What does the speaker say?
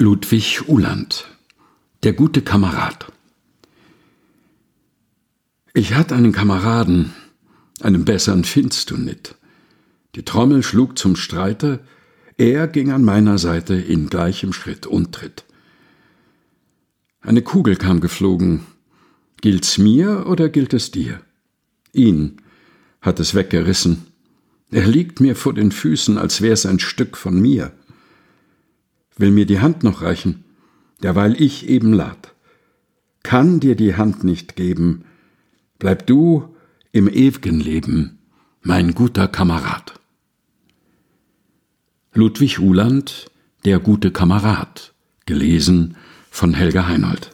Ludwig Uhland Der gute Kamerad Ich hatt einen Kameraden, einen bessern findst du nit. Die Trommel schlug zum Streite, er ging an meiner Seite in gleichem Schritt und Tritt. Eine Kugel kam geflogen, gilt's mir oder gilt es dir? Ihn hat es weggerissen, er liegt mir vor den Füßen, als wär's ein Stück von mir will mir die Hand noch reichen, derweil ich eben lad. Kann dir die Hand nicht geben, bleib du im ew'gen Leben, mein guter Kamerad. Ludwig Uhland, Der gute Kamerad, gelesen von Helga Heinold.